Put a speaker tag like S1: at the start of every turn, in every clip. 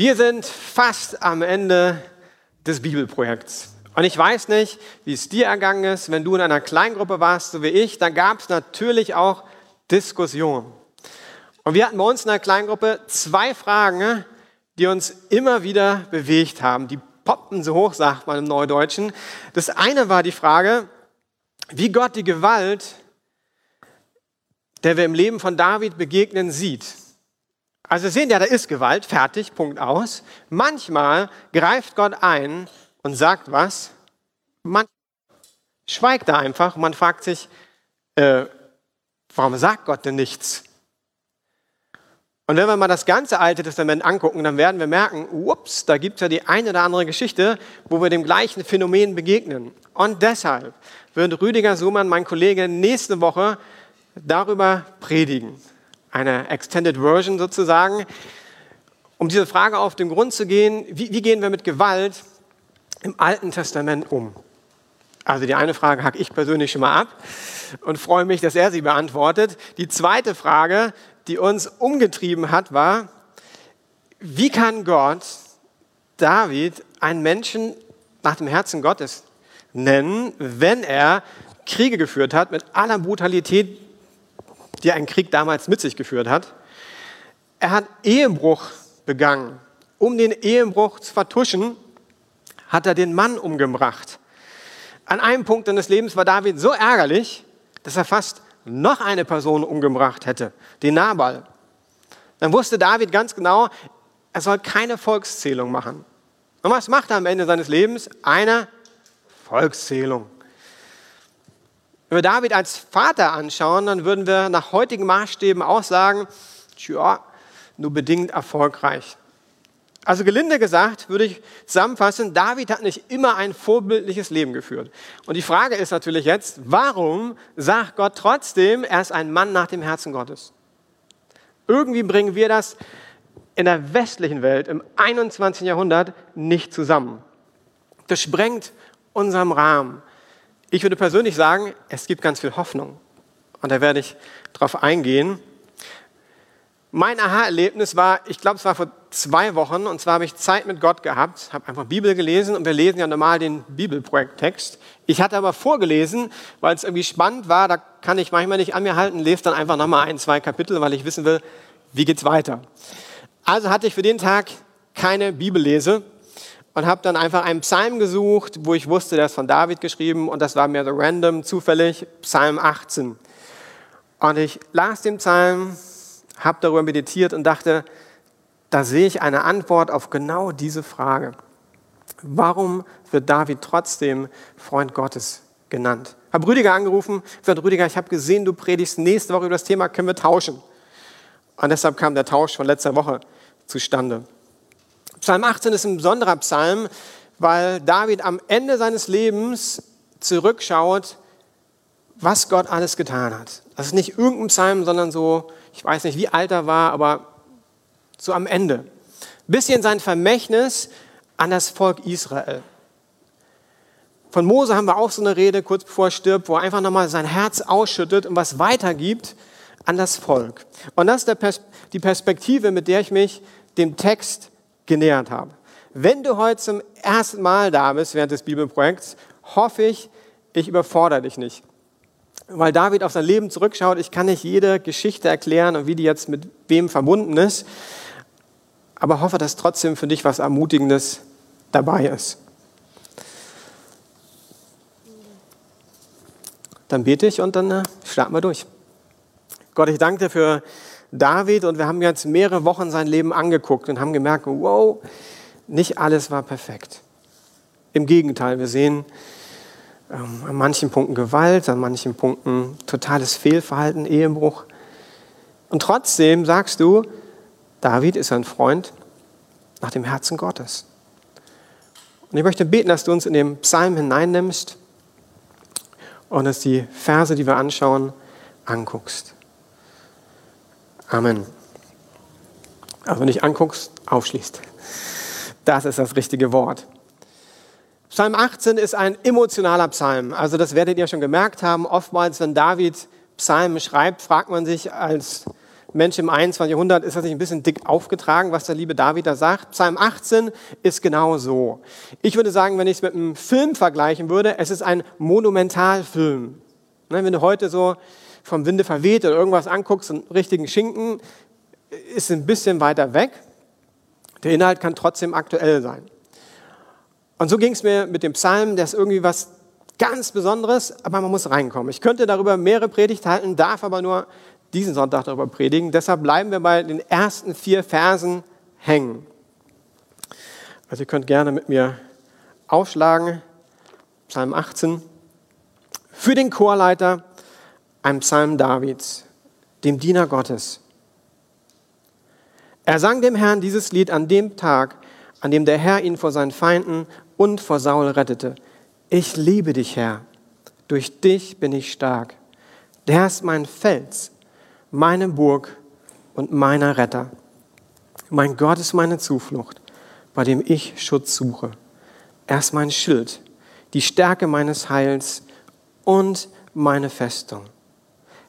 S1: Wir sind fast am Ende des Bibelprojekts. Und ich weiß nicht, wie es dir ergangen ist, wenn du in einer Kleingruppe warst, so wie ich, dann gab es natürlich auch Diskussionen. Und wir hatten bei uns in der Kleingruppe zwei Fragen, die uns immer wieder bewegt haben. Die poppten so hoch, sagt man im Neudeutschen. Das eine war die Frage, wie Gott die Gewalt, der wir im Leben von David begegnen, sieht. Also sehen ja, da ist Gewalt, fertig, Punkt aus. Manchmal greift Gott ein und sagt was. Man schweigt da einfach und man fragt sich, äh, warum sagt Gott denn nichts? Und wenn wir mal das ganze Alte Testament angucken, dann werden wir merken, ups, da gibt es ja die eine oder andere Geschichte, wo wir dem gleichen Phänomen begegnen. Und deshalb wird Rüdiger Sumann, mein Kollege, nächste Woche darüber predigen eine Extended Version sozusagen, um diese Frage auf den Grund zu gehen, wie, wie gehen wir mit Gewalt im Alten Testament um? Also die eine Frage hacke ich persönlich schon mal ab und freue mich, dass er sie beantwortet. Die zweite Frage, die uns umgetrieben hat, war, wie kann Gott David einen Menschen nach dem Herzen Gottes nennen, wenn er Kriege geführt hat mit aller Brutalität, die ein Krieg damals mit sich geführt hat. Er hat Ehebruch begangen. Um den Ehebruch zu vertuschen, hat er den Mann umgebracht. An einem Punkt seines Lebens war David so ärgerlich, dass er fast noch eine Person umgebracht hätte, den Nabal. Dann wusste David ganz genau, er soll keine Volkszählung machen. Und was macht er am Ende seines Lebens? Eine Volkszählung. Wenn wir David als Vater anschauen, dann würden wir nach heutigen Maßstäben auch sagen, tja, nur bedingt erfolgreich. Also gelinde gesagt, würde ich zusammenfassen, David hat nicht immer ein vorbildliches Leben geführt. Und die Frage ist natürlich jetzt, warum sagt Gott trotzdem, er ist ein Mann nach dem Herzen Gottes? Irgendwie bringen wir das in der westlichen Welt im 21. Jahrhundert nicht zusammen. Das sprengt unserem Rahmen. Ich würde persönlich sagen, es gibt ganz viel Hoffnung. Und da werde ich drauf eingehen. Mein Aha-Erlebnis war, ich glaube, es war vor zwei Wochen, und zwar habe ich Zeit mit Gott gehabt, habe einfach Bibel gelesen und wir lesen ja normal den Bibelprojekttext. Ich hatte aber vorgelesen, weil es irgendwie spannend war, da kann ich manchmal nicht an mir halten, lese dann einfach nochmal ein, zwei Kapitel, weil ich wissen will, wie geht's weiter. Also hatte ich für den Tag keine Bibellese und habe dann einfach einen Psalm gesucht, wo ich wusste, der ist von David geschrieben und das war mir so random, zufällig, Psalm 18. Und ich las den Psalm, habe darüber meditiert und dachte, da sehe ich eine Antwort auf genau diese Frage. Warum wird David trotzdem Freund Gottes genannt? Habe Rüdiger angerufen, gesagt, Rüdiger, ich habe gesehen, du predigst nächste Woche über das Thema, können wir tauschen? Und deshalb kam der Tausch von letzter Woche zustande. Psalm 18 ist ein besonderer Psalm, weil David am Ende seines Lebens zurückschaut, was Gott alles getan hat. Das ist nicht irgendein Psalm, sondern so, ich weiß nicht, wie alt er war, aber so am Ende. Bisschen sein Vermächtnis an das Volk Israel. Von Mose haben wir auch so eine Rede, kurz bevor er stirbt, wo er einfach nochmal sein Herz ausschüttet und was weitergibt an das Volk. Und das ist die Perspektive, mit der ich mich dem Text genähert habe. Wenn du heute zum ersten Mal da bist während des Bibelprojekts, hoffe ich, ich überfordere dich nicht. Weil David auf sein Leben zurückschaut, ich kann nicht jede Geschichte erklären und wie die jetzt mit wem verbunden ist, aber hoffe, dass trotzdem für dich was Ermutigendes dabei ist. Dann bete ich und dann äh, starten wir durch. Gott, ich danke dir für David und wir haben jetzt mehrere Wochen sein Leben angeguckt und haben gemerkt, wow, nicht alles war perfekt. Im Gegenteil, wir sehen ähm, an manchen Punkten Gewalt, an manchen Punkten totales Fehlverhalten, Ehebruch. Und trotzdem sagst du, David ist ein Freund nach dem Herzen Gottes. Und ich möchte beten, dass du uns in den Psalm hineinnimmst und dass die Verse, die wir anschauen, anguckst. Amen. Also nicht anguckst, aufschließt. Das ist das richtige Wort. Psalm 18 ist ein emotionaler Psalm. Also das werdet ihr schon gemerkt haben. Oftmals, wenn David Psalmen schreibt, fragt man sich als Mensch im 21. Jahrhundert ist das nicht ein bisschen dick aufgetragen, was der liebe David da sagt. Psalm 18 ist genau so. Ich würde sagen, wenn ich es mit einem Film vergleichen würde, es ist ein Monumentalfilm. Ne, wenn du heute so vom Winde verweht oder irgendwas anguckst, einen richtigen Schinken, ist ein bisschen weiter weg. Der Inhalt kann trotzdem aktuell sein. Und so ging es mir mit dem Psalm, der ist irgendwie was ganz Besonderes, aber man muss reinkommen. Ich könnte darüber mehrere Predigt halten, darf aber nur diesen Sonntag darüber predigen. Deshalb bleiben wir bei den ersten vier Versen hängen. Also ihr könnt gerne mit mir aufschlagen. Psalm 18. Für den Chorleiter ein Psalm Davids, dem Diener Gottes. Er sang dem Herrn dieses Lied an dem Tag, an dem der Herr ihn vor seinen Feinden und vor Saul rettete. Ich liebe dich, Herr. Durch dich bin ich stark. Der ist mein Fels, meine Burg und meiner Retter. Mein Gott ist meine Zuflucht, bei dem ich Schutz suche. Er ist mein Schild, die Stärke meines Heils und meine Festung.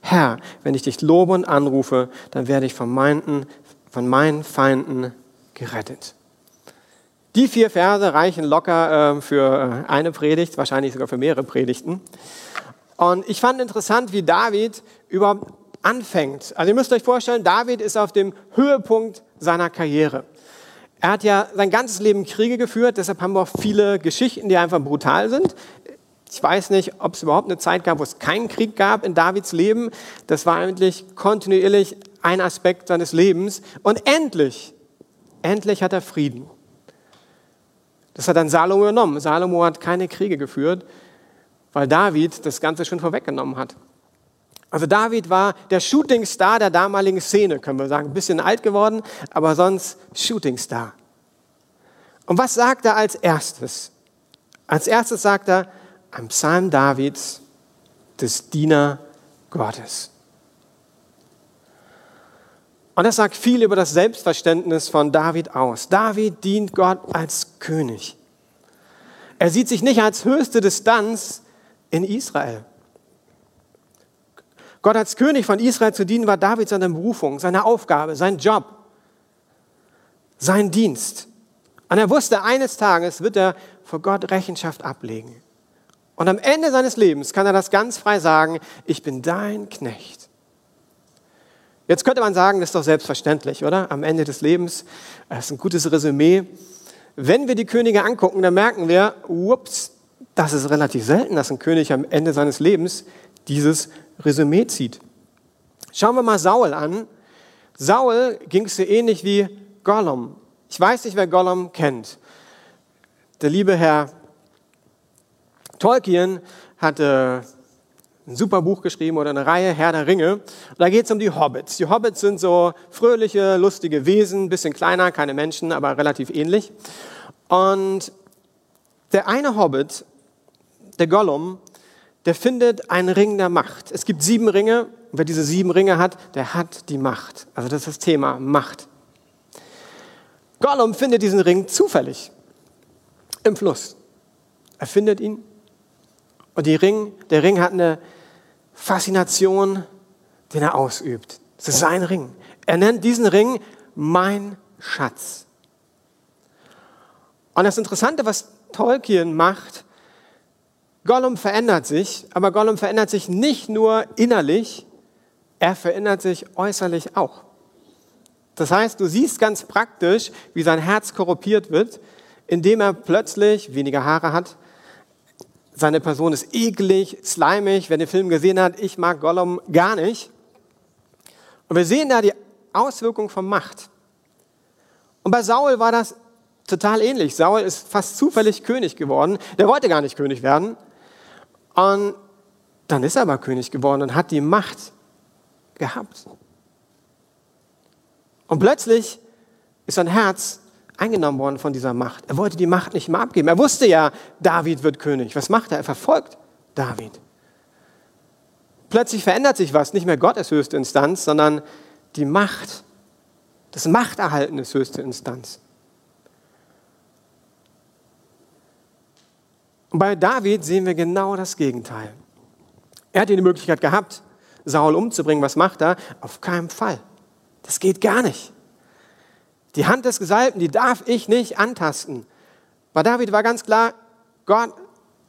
S1: Herr, wenn ich dich lobe und anrufe, dann werde ich von meinen, von meinen Feinden gerettet. Die vier Verse reichen locker äh, für äh, eine Predigt, wahrscheinlich sogar für mehrere Predigten. Und ich fand interessant, wie David überhaupt anfängt. Also ihr müsst euch vorstellen, David ist auf dem Höhepunkt seiner Karriere. Er hat ja sein ganzes Leben Kriege geführt, deshalb haben wir auch viele Geschichten, die einfach brutal sind. Ich weiß nicht, ob es überhaupt eine Zeit gab, wo es keinen Krieg gab in Davids Leben. Das war eigentlich kontinuierlich ein Aspekt seines Lebens. Und endlich, endlich hat er Frieden. Das hat dann Salomo übernommen. Salomo hat keine Kriege geführt, weil David das Ganze schon vorweggenommen hat. Also David war der Shootingstar der damaligen Szene, können wir sagen. Ein bisschen alt geworden, aber sonst Shootingstar. Und was sagt er als erstes? Als erstes sagt er, ein Psalm Davids, des Diener Gottes. Und das sagt viel über das Selbstverständnis von David aus. David dient Gott als König. Er sieht sich nicht als höchste Distanz in Israel. Gott als König von Israel zu dienen war David seine Berufung, seine Aufgabe, sein Job, sein Dienst. Und er wusste, eines Tages wird er vor Gott Rechenschaft ablegen. Und am Ende seines Lebens kann er das ganz frei sagen, ich bin dein Knecht. Jetzt könnte man sagen, das ist doch selbstverständlich, oder? Am Ende des Lebens, das ist ein gutes Resümee. Wenn wir die Könige angucken, dann merken wir, ups, das ist relativ selten, dass ein König am Ende seines Lebens dieses Resümee zieht. Schauen wir mal Saul an. Saul ging so ähnlich wie Gollum. Ich weiß nicht, wer Gollum kennt. Der liebe Herr Tolkien hatte ein super Buch geschrieben oder eine Reihe, Herr der Ringe. Und da geht es um die Hobbits. Die Hobbits sind so fröhliche, lustige Wesen, bisschen kleiner, keine Menschen, aber relativ ähnlich. Und der eine Hobbit, der Gollum, der findet einen Ring der Macht. Es gibt sieben Ringe. Und wer diese sieben Ringe hat, der hat die Macht. Also das ist das Thema Macht. Gollum findet diesen Ring zufällig im Fluss. Er findet ihn und Ring, der Ring hat eine Faszination, den er ausübt. Es ist sein Ring. Er nennt diesen Ring mein Schatz. Und das Interessante, was Tolkien macht, Gollum verändert sich, aber Gollum verändert sich nicht nur innerlich, er verändert sich äußerlich auch. Das heißt, du siehst ganz praktisch, wie sein Herz korruptiert wird, indem er plötzlich weniger Haare hat, seine Person ist eklig, slimig. Wer den Film gesehen hat, ich mag Gollum gar nicht. Und wir sehen da die Auswirkung von Macht. Und bei Saul war das total ähnlich. Saul ist fast zufällig König geworden. Der wollte gar nicht König werden. Und dann ist er aber König geworden und hat die Macht gehabt. Und plötzlich ist sein Herz eingenommen worden von dieser Macht. Er wollte die Macht nicht mehr abgeben. Er wusste ja, David wird König. Was macht er? Er verfolgt David. Plötzlich verändert sich was. Nicht mehr Gott ist höchste Instanz, sondern die Macht. Das Machterhalten ist höchste Instanz. Und bei David sehen wir genau das Gegenteil. Er hat die Möglichkeit gehabt, Saul umzubringen. Was macht er? Auf keinen Fall. Das geht gar nicht. Die Hand des Gesalbten, die darf ich nicht antasten. Bei David war ganz klar, Gott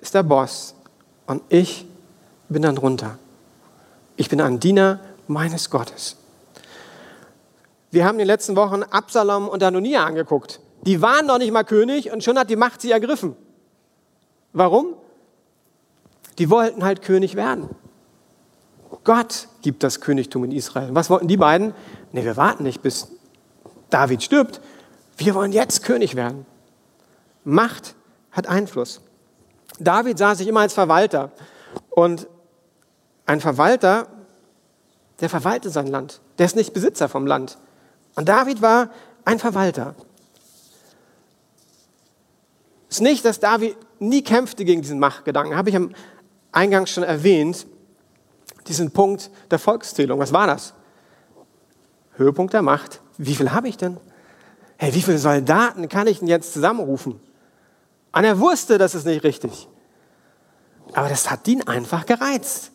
S1: ist der Boss und ich bin dann drunter. Ich bin ein Diener meines Gottes. Wir haben in den letzten Wochen Absalom und Anonia angeguckt. Die waren noch nicht mal König und schon hat die Macht sie ergriffen. Warum? Die wollten halt König werden. Gott gibt das Königtum in Israel. Was wollten die beiden? Nee, wir warten nicht, bis David stirbt. Wir wollen jetzt König werden. Macht hat Einfluss. David sah sich immer als Verwalter. Und ein Verwalter, der verwaltet sein Land. Der ist nicht Besitzer vom Land. Und David war ein Verwalter. Es ist nicht, dass David nie kämpfte gegen diesen Machtgedanken. Habe ich am Eingang schon erwähnt. Diesen Punkt der Volkszählung. Was war das? Höhepunkt der Macht. Wie viel habe ich denn? Hey, wie viele Soldaten kann ich denn jetzt zusammenrufen? Und er wusste, das ist nicht richtig. Aber das hat ihn einfach gereizt.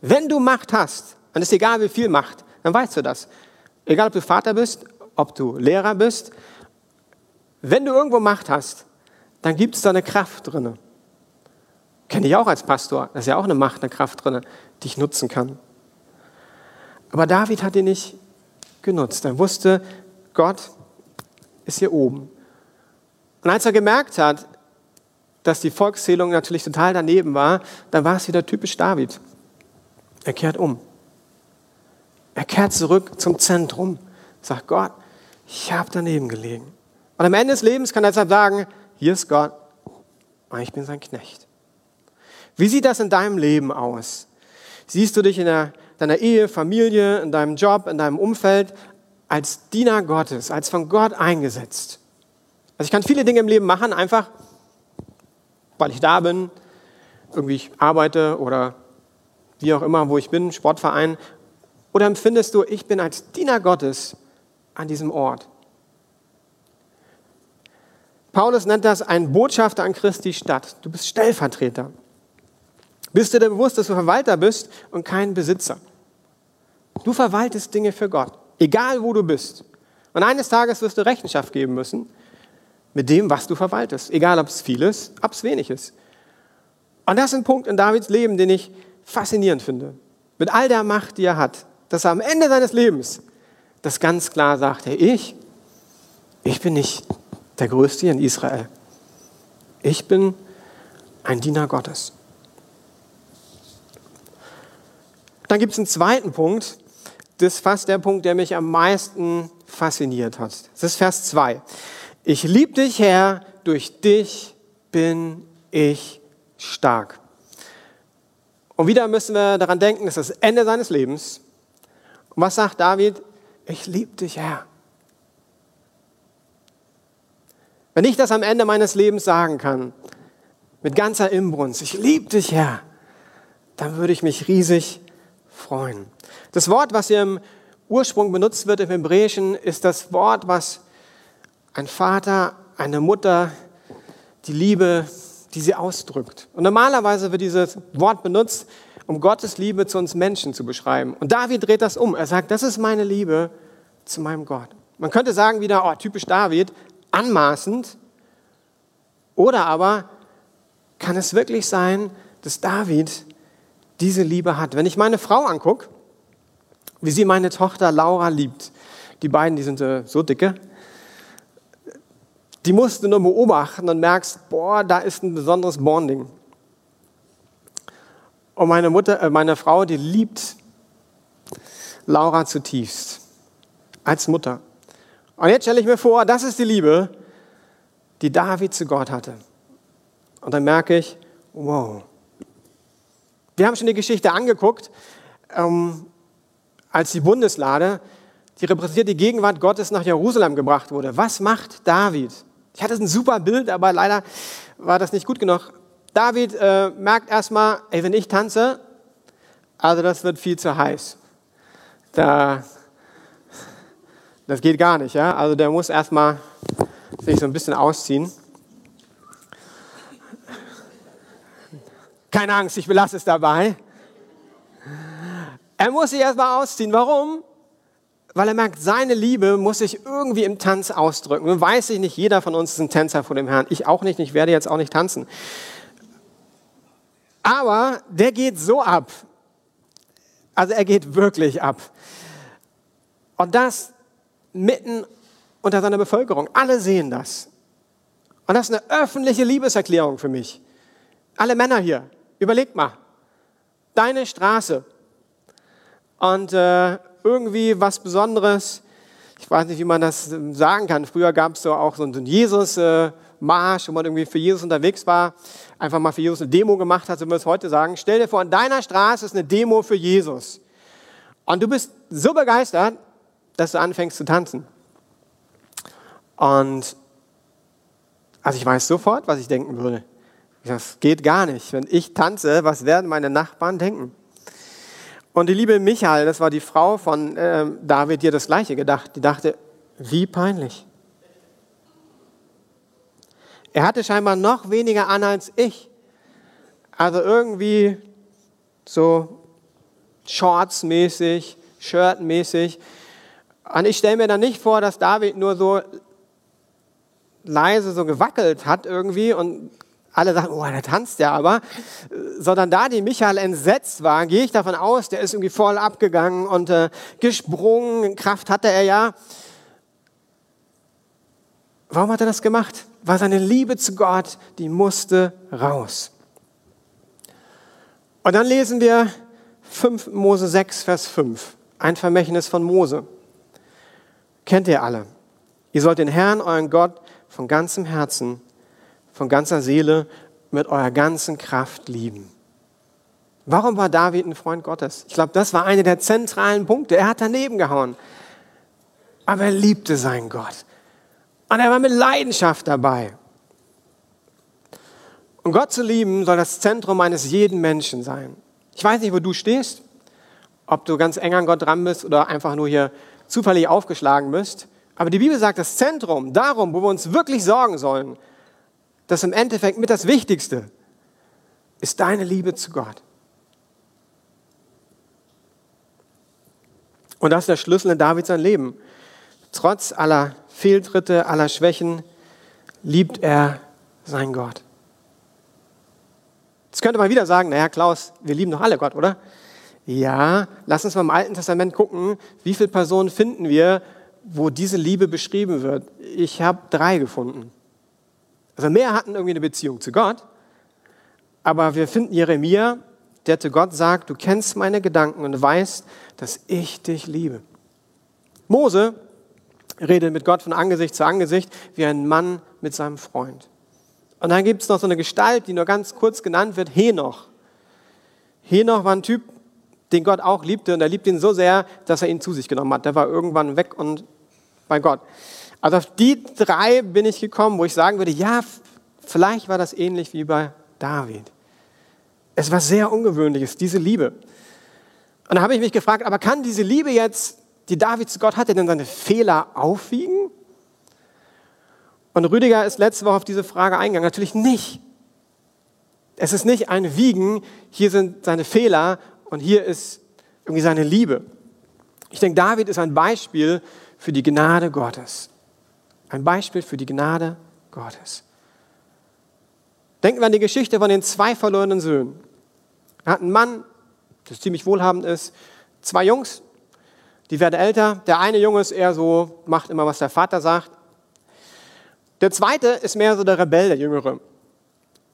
S1: Wenn du Macht hast, dann ist egal, wie viel Macht, dann weißt du das. Egal, ob du Vater bist, ob du Lehrer bist, wenn du irgendwo Macht hast, dann gibt es da eine Kraft drin. Kenne ich auch als Pastor. Da ist ja auch eine Macht, eine Kraft drin, die ich nutzen kann. Aber David hat ihn nicht genutzt. Er wusste, Gott ist hier oben. Und als er gemerkt hat, dass die Volkszählung natürlich total daneben war, dann war es wieder typisch David. Er kehrt um. Er kehrt zurück zum Zentrum, sagt Gott, ich habe daneben gelegen. Und am Ende des Lebens kann er deshalb sagen, hier ist Gott und ich bin sein Knecht. Wie sieht das in deinem Leben aus? Siehst du dich in der, deiner Ehe, Familie, in deinem Job, in deinem Umfeld als Diener Gottes, als von Gott eingesetzt? Also ich kann viele Dinge im Leben machen, einfach weil ich da bin, irgendwie ich arbeite oder wie auch immer, wo ich bin, Sportverein. Oder empfindest du, ich bin als Diener Gottes an diesem Ort? Paulus nennt das ein Botschafter an Christi Stadt. Du bist Stellvertreter. Bist du dir bewusst, dass du Verwalter bist und kein Besitzer? Du verwaltest Dinge für Gott, egal wo du bist. Und eines Tages wirst du Rechenschaft geben müssen mit dem, was du verwaltest, egal ob es viel ist, ob es wenig ist. Und das ist ein Punkt in Davids Leben, den ich faszinierend finde. Mit all der Macht, die er hat, dass er am Ende seines Lebens das ganz klar sagt, hey, ich, ich bin nicht der Größte in Israel. Ich bin ein Diener Gottes. Dann gibt es einen zweiten Punkt, das ist fast der Punkt, der mich am meisten fasziniert hat. Das ist Vers 2. Ich liebe dich, Herr, durch dich bin ich stark. Und wieder müssen wir daran denken, das ist das Ende seines Lebens. Und was sagt David? Ich liebe dich, Herr. Wenn ich das am Ende meines Lebens sagen kann, mit ganzer Imbrunst, ich liebe dich, Herr, dann würde ich mich riesig freuen. Das Wort, was hier im Ursprung benutzt wird im Hebräischen, ist das Wort, was ein Vater, eine Mutter, die Liebe, die sie ausdrückt. Und normalerweise wird dieses Wort benutzt, um Gottes Liebe zu uns Menschen zu beschreiben. Und David dreht das um. Er sagt, das ist meine Liebe zu meinem Gott. Man könnte sagen wieder, oh, typisch David, anmaßend. Oder aber kann es wirklich sein, dass David diese Liebe hat. Wenn ich meine Frau angucke, wie sie meine Tochter Laura liebt, die beiden, die sind so dicke, die musst du nur beobachten und merkst, boah, da ist ein besonderes Bonding. Und meine Mutter, äh, meine Frau, die liebt Laura zutiefst als Mutter. Und jetzt stelle ich mir vor, das ist die Liebe, die David zu Gott hatte. Und dann merke ich, wow. Wir haben schon die Geschichte angeguckt, ähm, als die Bundeslade, die repräsentiert die Gegenwart Gottes nach Jerusalem gebracht wurde. Was macht David? Ich hatte ein super Bild, aber leider war das nicht gut genug. David äh, merkt erstmal, ey, wenn ich tanze, also das wird viel zu heiß. Da, das geht gar nicht, ja. Also der muss erstmal sich so ein bisschen ausziehen. Keine Angst, ich belasse es dabei. Er muss sich erstmal ausziehen. Warum? weil er merkt, seine Liebe muss sich irgendwie im Tanz ausdrücken. Nun weiß ich nicht, jeder von uns ist ein Tänzer vor dem Herrn. Ich auch nicht, ich werde jetzt auch nicht tanzen. Aber der geht so ab. Also er geht wirklich ab. Und das mitten unter seiner Bevölkerung. Alle sehen das. Und das ist eine öffentliche Liebeserklärung für mich. Alle Männer hier, überlegt mal. Deine Straße. Und äh, irgendwie was Besonderes. Ich weiß nicht, wie man das sagen kann. Früher gab es so auch so einen Jesus-Marsch, wo man irgendwie für Jesus unterwegs war, einfach mal für Jesus eine Demo gemacht hat, so wir es heute sagen. Stell dir vor, an deiner Straße ist eine Demo für Jesus. Und du bist so begeistert, dass du anfängst zu tanzen. Und also ich weiß sofort, was ich denken würde. Das geht gar nicht. Wenn ich tanze, was werden meine Nachbarn denken? Und die liebe Michael, das war die Frau von äh, David, die hat das Gleiche gedacht. Die dachte, wie peinlich. Er hatte scheinbar noch weniger an als ich. Also irgendwie so Shorts-mäßig, Shirt-mäßig. Und ich stelle mir dann nicht vor, dass David nur so leise so gewackelt hat irgendwie und alle sagen, oh, der tanzt ja aber, sondern da die Michael entsetzt war, gehe ich davon aus, der ist irgendwie voll abgegangen und äh, gesprungen, Kraft hatte er ja. Warum hat er das gemacht? War seine Liebe zu Gott, die musste raus. Und dann lesen wir 5 Mose 6, Vers 5, ein Vermächtnis von Mose. Kennt ihr alle? Ihr sollt den Herrn, euren Gott, von ganzem Herzen, von ganzer Seele, mit eurer ganzen Kraft lieben. Warum war David ein Freund Gottes? Ich glaube, das war einer der zentralen Punkte. Er hat daneben gehauen. Aber er liebte seinen Gott. Und er war mit Leidenschaft dabei. Und Gott zu lieben soll das Zentrum eines jeden Menschen sein. Ich weiß nicht, wo du stehst, ob du ganz eng an Gott dran bist oder einfach nur hier zufällig aufgeschlagen bist. Aber die Bibel sagt, das Zentrum, darum, wo wir uns wirklich sorgen sollen, das im Endeffekt mit das Wichtigste, ist deine Liebe zu Gott. Und das ist der Schlüssel in Davids sein Leben. Trotz aller Fehltritte, aller Schwächen, liebt er seinen Gott. Jetzt könnte man wieder sagen, naja, Klaus, wir lieben doch alle Gott, oder? Ja, lass uns mal im Alten Testament gucken, wie viele Personen finden wir, wo diese Liebe beschrieben wird. Ich habe drei gefunden. Also mehr hatten irgendwie eine Beziehung zu Gott, aber wir finden Jeremia, der zu Gott sagt, du kennst meine Gedanken und weißt, dass ich dich liebe. Mose redet mit Gott von Angesicht zu Angesicht wie ein Mann mit seinem Freund. Und dann gibt es noch so eine Gestalt, die nur ganz kurz genannt wird, Henoch. Henoch war ein Typ, den Gott auch liebte und er liebt ihn so sehr, dass er ihn zu sich genommen hat. Der war irgendwann weg und bei Gott. Also auf die drei bin ich gekommen, wo ich sagen würde, ja, vielleicht war das ähnlich wie bei David. Es war sehr ungewöhnliches, diese Liebe. Und da habe ich mich gefragt, aber kann diese Liebe jetzt, die David zu Gott hatte, denn seine Fehler aufwiegen? Und Rüdiger ist letzte Woche auf diese Frage eingegangen. Natürlich nicht. Es ist nicht ein Wiegen, hier sind seine Fehler und hier ist irgendwie seine Liebe. Ich denke, David ist ein Beispiel für die Gnade Gottes. Ein Beispiel für die Gnade Gottes. Denken wir an die Geschichte von den zwei verlorenen Söhnen. Er hat einen Mann, der ziemlich wohlhabend ist, zwei Jungs, die werden älter. Der eine Junge ist eher so, macht immer, was der Vater sagt. Der zweite ist mehr so der Rebell, der Jüngere.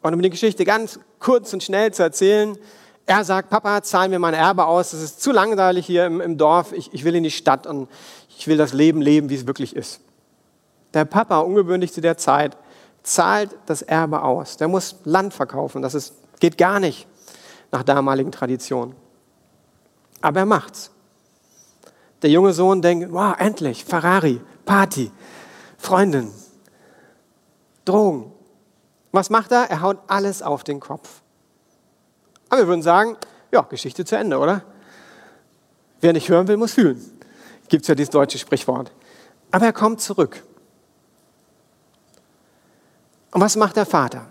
S1: Und um die Geschichte ganz kurz und schnell zu erzählen, er sagt, Papa, zahl mir mein Erbe aus, das ist zu langweilig hier im, im Dorf, ich, ich will in die Stadt und ich will das Leben leben, wie es wirklich ist. Der Papa, ungewöhnlich zu der Zeit, zahlt das Erbe aus. Der muss Land verkaufen, das ist, geht gar nicht nach damaligen Traditionen. Aber er macht's. Der junge Sohn denkt, wow, endlich, Ferrari, Party, Freundin, Drogen. Was macht er? Er haut alles auf den Kopf. Aber wir würden sagen, ja, Geschichte zu Ende, oder? Wer nicht hören will, muss fühlen. Gibt es ja dieses deutsche Sprichwort. Aber er kommt zurück. Und was macht der Vater?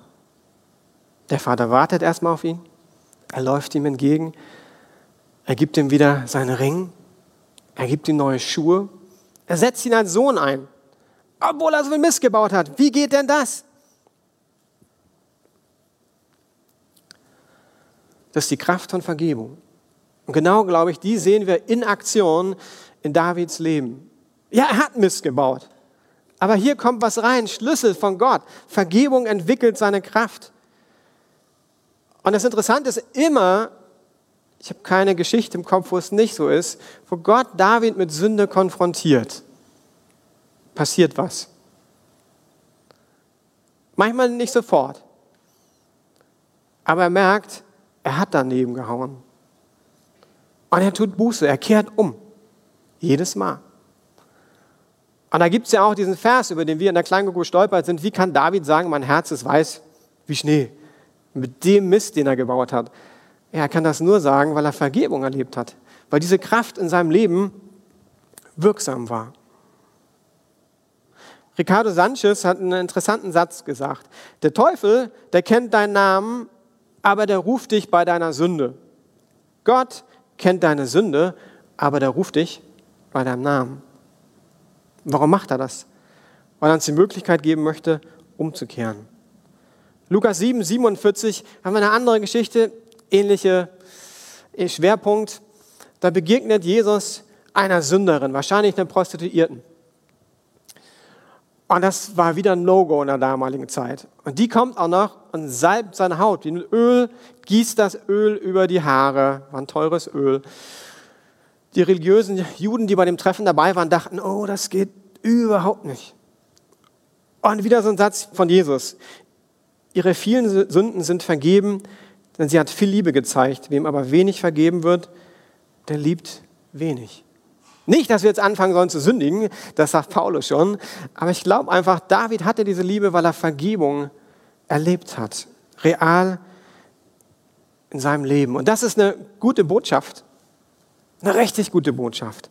S1: Der Vater wartet erstmal auf ihn. Er läuft ihm entgegen. Er gibt ihm wieder seinen Ring. Er gibt ihm neue Schuhe. Er setzt ihn als Sohn ein. Obwohl er so viel Mist gebaut hat. Wie geht denn das? Das ist die Kraft von Vergebung. Und genau, glaube ich, die sehen wir in Aktion in Davids Leben. Ja, er hat Mist gebaut. Aber hier kommt was rein, Schlüssel von Gott. Vergebung entwickelt seine Kraft. Und das Interessante ist immer, ich habe keine Geschichte im Kopf, wo es nicht so ist, wo Gott David mit Sünde konfrontiert, passiert was. Manchmal nicht sofort. Aber er merkt, er hat daneben gehauen. Und er tut Buße, er kehrt um. Jedes Mal. Und da gibt es ja auch diesen Vers, über den wir in der Kleingruppe stolpert sind. Wie kann David sagen, mein Herz ist weiß wie Schnee? Mit dem Mist, den er gebaut hat. Er kann das nur sagen, weil er Vergebung erlebt hat. Weil diese Kraft in seinem Leben wirksam war. Ricardo Sanchez hat einen interessanten Satz gesagt. Der Teufel, der kennt deinen Namen, aber der ruft dich bei deiner Sünde. Gott kennt deine Sünde, aber der ruft dich bei deinem Namen. Warum macht er das? Weil er uns die Möglichkeit geben möchte, umzukehren. Lukas 7, 47 haben wir eine andere Geschichte, ähnliche äh, Schwerpunkt. Da begegnet Jesus einer Sünderin, wahrscheinlich einer Prostituierten. Und das war wieder ein No-Go in der damaligen Zeit. Und die kommt auch noch und salbt seine Haut wie mit Öl, gießt das Öl über die Haare, war ein teures Öl. Die religiösen Juden, die bei dem Treffen dabei waren, dachten, oh, das geht überhaupt nicht. Und wieder so ein Satz von Jesus. Ihre vielen Sünden sind vergeben, denn sie hat viel Liebe gezeigt. Wem aber wenig vergeben wird, der liebt wenig. Nicht, dass wir jetzt anfangen sollen zu sündigen, das sagt Paulus schon, aber ich glaube einfach, David hatte diese Liebe, weil er Vergebung erlebt hat, real in seinem Leben. Und das ist eine gute Botschaft, eine richtig gute Botschaft.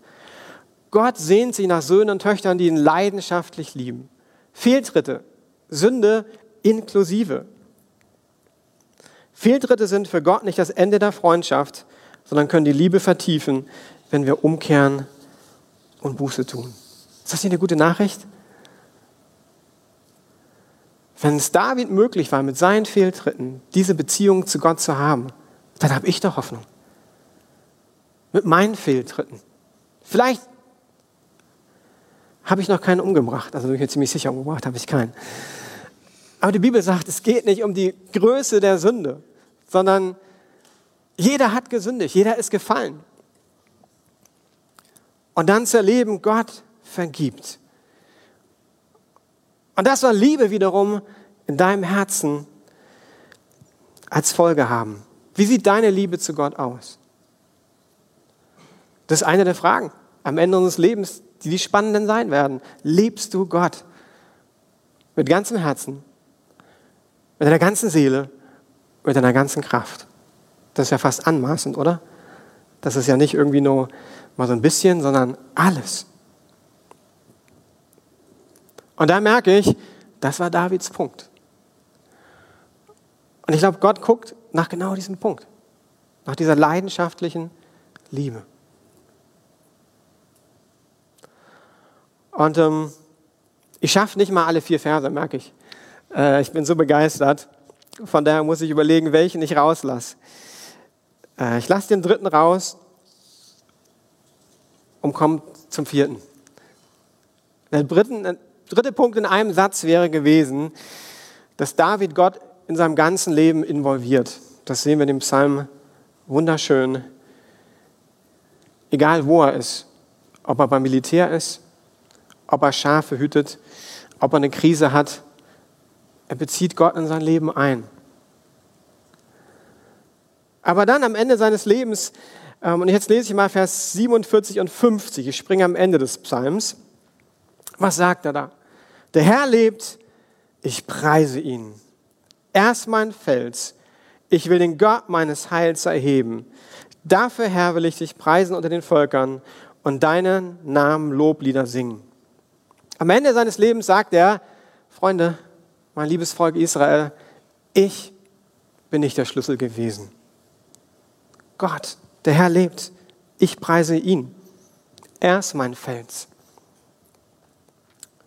S1: Gott sehnt sich nach Söhnen und Töchtern, die ihn leidenschaftlich lieben. Fehltritte, Sünde inklusive. Fehltritte sind für Gott nicht das Ende der Freundschaft, sondern können die Liebe vertiefen, wenn wir umkehren und Buße tun. Ist das nicht eine gute Nachricht? Wenn es David möglich war, mit seinen Fehltritten diese Beziehung zu Gott zu haben, dann habe ich doch Hoffnung. Mit meinen Fehltritten. Vielleicht habe ich noch keinen umgebracht. Also bin ich mir ziemlich sicher umgebracht, habe ich keinen. Aber die Bibel sagt, es geht nicht um die Größe der Sünde, sondern jeder hat gesündigt, jeder ist gefallen. Und dann zu erleben, Gott vergibt. Und das soll Liebe wiederum in deinem Herzen als Folge haben. Wie sieht deine Liebe zu Gott aus? Das ist eine der Fragen am Ende unseres Lebens, die die spannenden sein werden. Liebst du Gott mit ganzem Herzen, mit deiner ganzen Seele, mit deiner ganzen Kraft? Das ist ja fast anmaßend, oder? Das ist ja nicht irgendwie nur mal so ein bisschen, sondern alles. Und da merke ich, das war Davids Punkt. Und ich glaube, Gott guckt nach genau diesem Punkt, nach dieser leidenschaftlichen Liebe. Und ähm, ich schaffe nicht mal alle vier Verse, merke ich. Äh, ich bin so begeistert. Von daher muss ich überlegen, welchen ich rauslasse. Äh, ich lasse den dritten raus und komme zum vierten. Der dritten, dritte Punkt in einem Satz wäre gewesen, dass David Gott in seinem ganzen Leben involviert. Das sehen wir in dem Psalm wunderschön. Egal wo er ist, ob er beim Militär ist, ob er Schafe hütet, ob er eine Krise hat, er bezieht Gott in sein Leben ein. Aber dann am Ende seines Lebens, ähm, und jetzt lese ich mal Vers 47 und 50, ich springe am Ende des Psalms. Was sagt er da? Der Herr lebt, ich preise ihn. Er ist mein Fels. Ich will den Gott meines Heils erheben. Dafür, Herr, will ich dich preisen unter den Völkern und deinen Namen Loblieder singen. Am Ende seines Lebens sagt er, Freunde, mein liebes Volk Israel, ich bin nicht der Schlüssel gewesen. Gott, der Herr lebt. Ich preise ihn. Er ist mein Fels.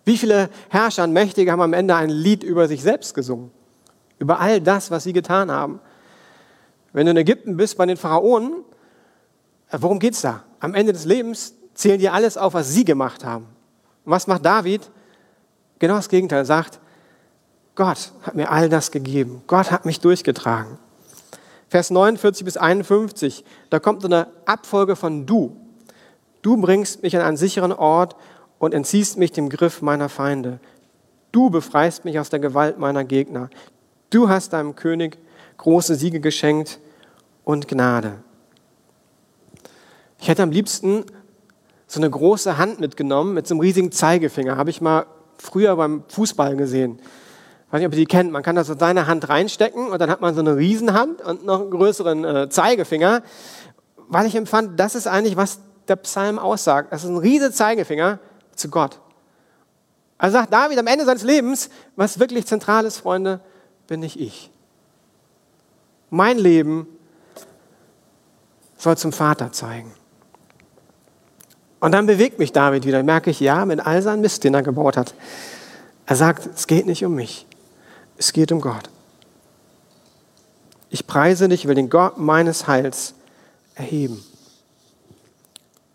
S1: Wie viele Herrscher und Mächtige haben am Ende ein Lied über sich selbst gesungen? Über all das, was sie getan haben. Wenn du in Ägypten bist bei den Pharaonen, äh, worum geht es da? Am Ende des Lebens zählen dir alles auf, was sie gemacht haben. Und was macht David? Genau das Gegenteil. Er sagt, Gott hat mir all das gegeben. Gott hat mich durchgetragen. Vers 49 bis 51, da kommt so eine Abfolge von du. Du bringst mich an einen sicheren Ort und entziehst mich dem Griff meiner Feinde. Du befreist mich aus der Gewalt meiner Gegner. Du hast deinem König große Siege geschenkt und Gnade. Ich hätte am liebsten so eine große Hand mitgenommen mit so einem riesigen Zeigefinger. Habe ich mal früher beim Fußball gesehen. Ich weiß nicht, ob ihr die kennt. Man kann da so seine Hand reinstecken und dann hat man so eine Riesenhand und noch einen größeren äh, Zeigefinger. Weil ich empfand, das ist eigentlich, was der Psalm aussagt. Das ist ein riesiger Zeigefinger zu Gott. Also sagt David am Ende seines Lebens, was wirklich zentral ist, Freunde, bin nicht ich. Mein Leben soll zum Vater zeigen. Und dann bewegt mich David wieder, merke ich, ja, mit all seinen Mist, den er gebaut hat. Er sagt, es geht nicht um mich. Es geht um Gott. Ich preise dich, will den Gott meines Heils erheben.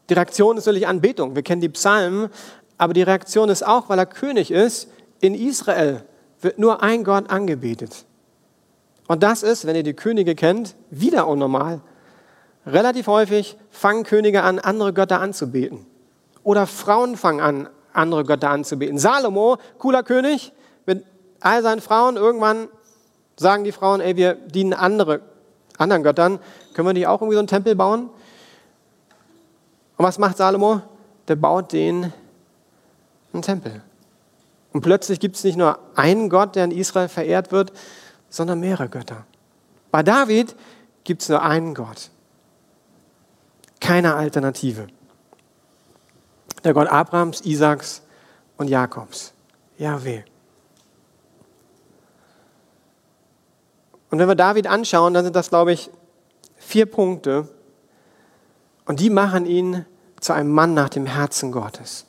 S1: Die Reaktion ist natürlich Anbetung. Wir kennen die Psalmen, aber die Reaktion ist auch, weil er König ist, in Israel wird nur ein Gott angebetet. Und das ist, wenn ihr die Könige kennt, wieder unnormal. Relativ häufig fangen Könige an, andere Götter anzubeten. Oder Frauen fangen an, andere Götter anzubeten. Salomo, cooler König, all seinen Frauen, irgendwann sagen die Frauen, ey, wir dienen andere, anderen Göttern, können wir nicht auch irgendwie so einen Tempel bauen? Und was macht Salomo? Der baut den einen Tempel. Und plötzlich gibt es nicht nur einen Gott, der in Israel verehrt wird, sondern mehrere Götter. Bei David gibt es nur einen Gott. Keine Alternative. Der Gott Abrahams, Isaaks und Jakobs. Yahweh. Und wenn wir David anschauen, dann sind das, glaube ich, vier Punkte. Und die machen ihn zu einem Mann nach dem Herzen Gottes.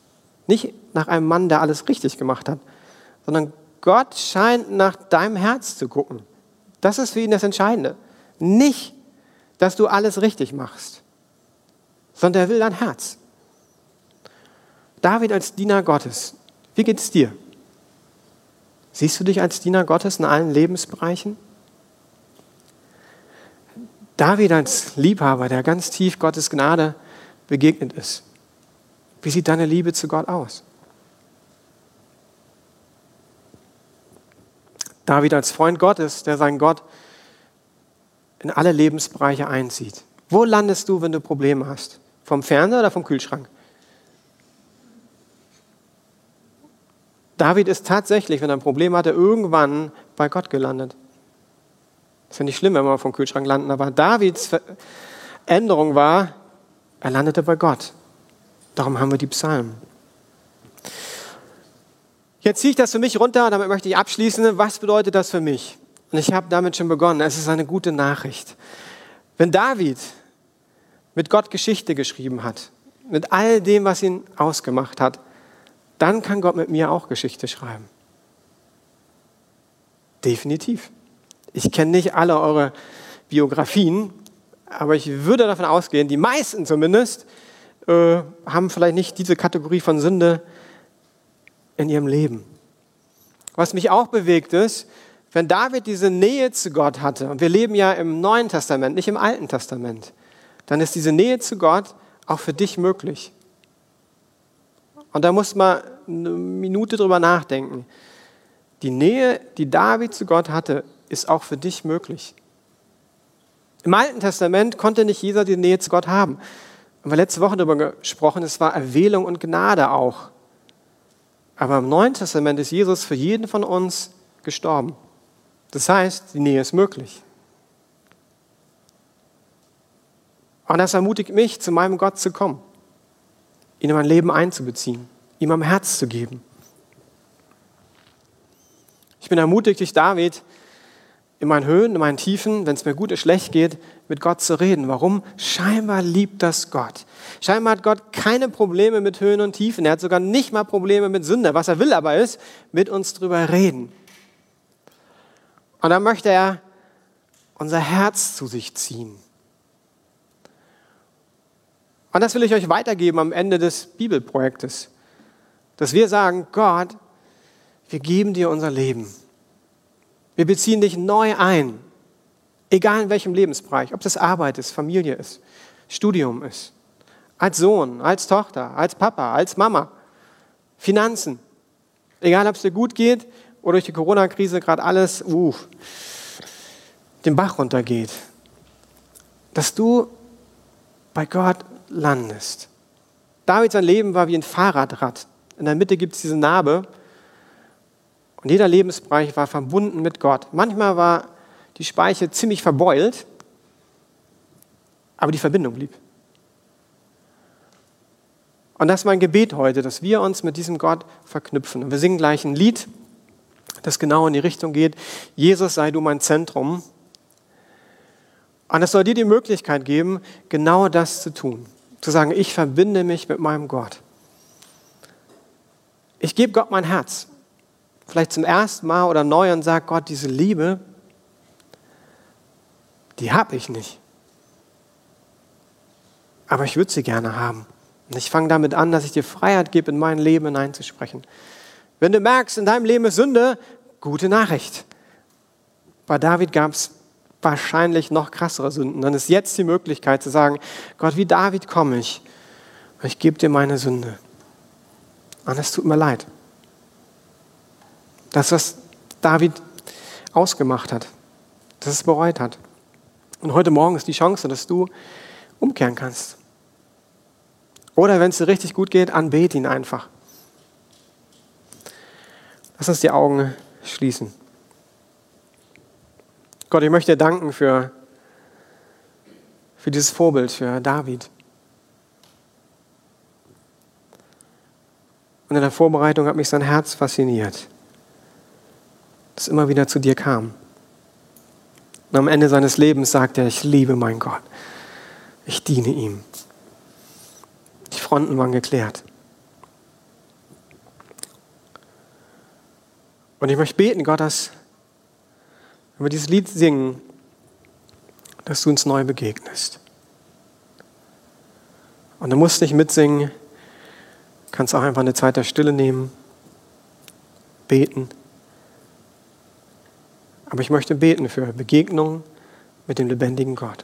S1: Nicht nach einem Mann, der alles richtig gemacht hat, sondern Gott scheint nach deinem Herz zu gucken. Das ist für ihn das Entscheidende. Nicht, dass du alles richtig machst, sondern er will dein Herz. David als Diener Gottes. Wie geht es dir? Siehst du dich als Diener Gottes in allen Lebensbereichen? David als Liebhaber, der ganz tief Gottes Gnade begegnet ist. Wie sieht deine Liebe zu Gott aus? David als Freund Gottes, der seinen Gott in alle Lebensbereiche einzieht. Wo landest du, wenn du Probleme hast? Vom Fernseher oder vom Kühlschrank? David ist tatsächlich, wenn er ein Problem hatte, irgendwann bei Gott gelandet. Das ja nicht schlimm, wenn wir vom Kühlschrank landen, aber Davids Änderung war, er landete bei Gott. Darum haben wir die Psalmen. Jetzt ziehe ich das für mich runter, damit möchte ich abschließen. Was bedeutet das für mich? Und ich habe damit schon begonnen. Es ist eine gute Nachricht. Wenn David mit Gott Geschichte geschrieben hat, mit all dem, was ihn ausgemacht hat, dann kann Gott mit mir auch Geschichte schreiben. Definitiv. Ich kenne nicht alle eure Biografien, aber ich würde davon ausgehen, die meisten zumindest äh, haben vielleicht nicht diese Kategorie von Sünde in ihrem Leben. Was mich auch bewegt ist, wenn David diese Nähe zu Gott hatte, und wir leben ja im Neuen Testament, nicht im Alten Testament, dann ist diese Nähe zu Gott auch für dich möglich. Und da muss man eine Minute drüber nachdenken. Die Nähe, die David zu Gott hatte, ist auch für dich möglich. Im Alten Testament konnte nicht jeder die Nähe zu Gott haben. Wir haben letzte Woche darüber gesprochen, es war Erwählung und Gnade auch. Aber im Neuen Testament ist Jesus für jeden von uns gestorben. Das heißt, die Nähe ist möglich. Und das ermutigt mich, zu meinem Gott zu kommen, ihn in mein Leben einzubeziehen, ihm am Herz zu geben. Ich bin ermutigt durch David, in meinen Höhen, in meinen Tiefen, wenn es mir gut oder schlecht geht, mit Gott zu reden. Warum? Scheinbar liebt das Gott. Scheinbar hat Gott keine Probleme mit Höhen und Tiefen. Er hat sogar nicht mal Probleme mit Sünde. Was er will aber ist, mit uns drüber reden. Und dann möchte er unser Herz zu sich ziehen. Und das will ich euch weitergeben am Ende des Bibelprojektes. Dass wir sagen, Gott, wir geben dir unser Leben. Wir beziehen dich neu ein, egal in welchem Lebensbereich, ob das Arbeit ist, Familie ist, Studium ist, als Sohn, als Tochter, als Papa, als Mama, Finanzen. Egal, ob es dir gut geht oder durch die Corona-Krise gerade alles uh, den Bach runtergeht. Dass du bei Gott landest. David sein Leben war wie ein Fahrradrad. In der Mitte gibt es diese Narbe und jeder Lebensbereich war verbunden mit Gott. Manchmal war die Speiche ziemlich verbeult, aber die Verbindung blieb. Und das ist mein Gebet heute, dass wir uns mit diesem Gott verknüpfen. Und wir singen gleich ein Lied, das genau in die Richtung geht. Jesus sei du mein Zentrum. Und es soll dir die Möglichkeit geben, genau das zu tun. Zu sagen, ich verbinde mich mit meinem Gott. Ich gebe Gott mein Herz vielleicht zum ersten Mal oder neu und sage, Gott, diese Liebe, die habe ich nicht. Aber ich würde sie gerne haben. Und ich fange damit an, dass ich dir Freiheit gebe, in mein Leben hineinzusprechen. Wenn du merkst, in deinem Leben ist Sünde, gute Nachricht. Bei David gab es wahrscheinlich noch krassere Sünden. Dann ist jetzt die Möglichkeit zu sagen, Gott, wie David komme ich. Ich gebe dir meine Sünde. Und es tut mir leid. Das, was David ausgemacht hat, dass es bereut hat. Und heute Morgen ist die Chance, dass du umkehren kannst. Oder wenn es dir richtig gut geht, anbete ihn einfach. Lass uns die Augen schließen. Gott, ich möchte dir danken für, für dieses Vorbild, für David. Und in der Vorbereitung hat mich sein Herz fasziniert das immer wieder zu dir kam. Und am Ende seines Lebens sagt er, ich liebe meinen Gott. Ich diene ihm. Die Fronten waren geklärt. Und ich möchte beten, Gott, dass, wenn wir dieses Lied singen, dass du uns neu begegnest. Und du musst nicht mitsingen, kannst auch einfach eine Zeit der Stille nehmen, beten. Aber ich möchte beten für Begegnung mit dem lebendigen Gott.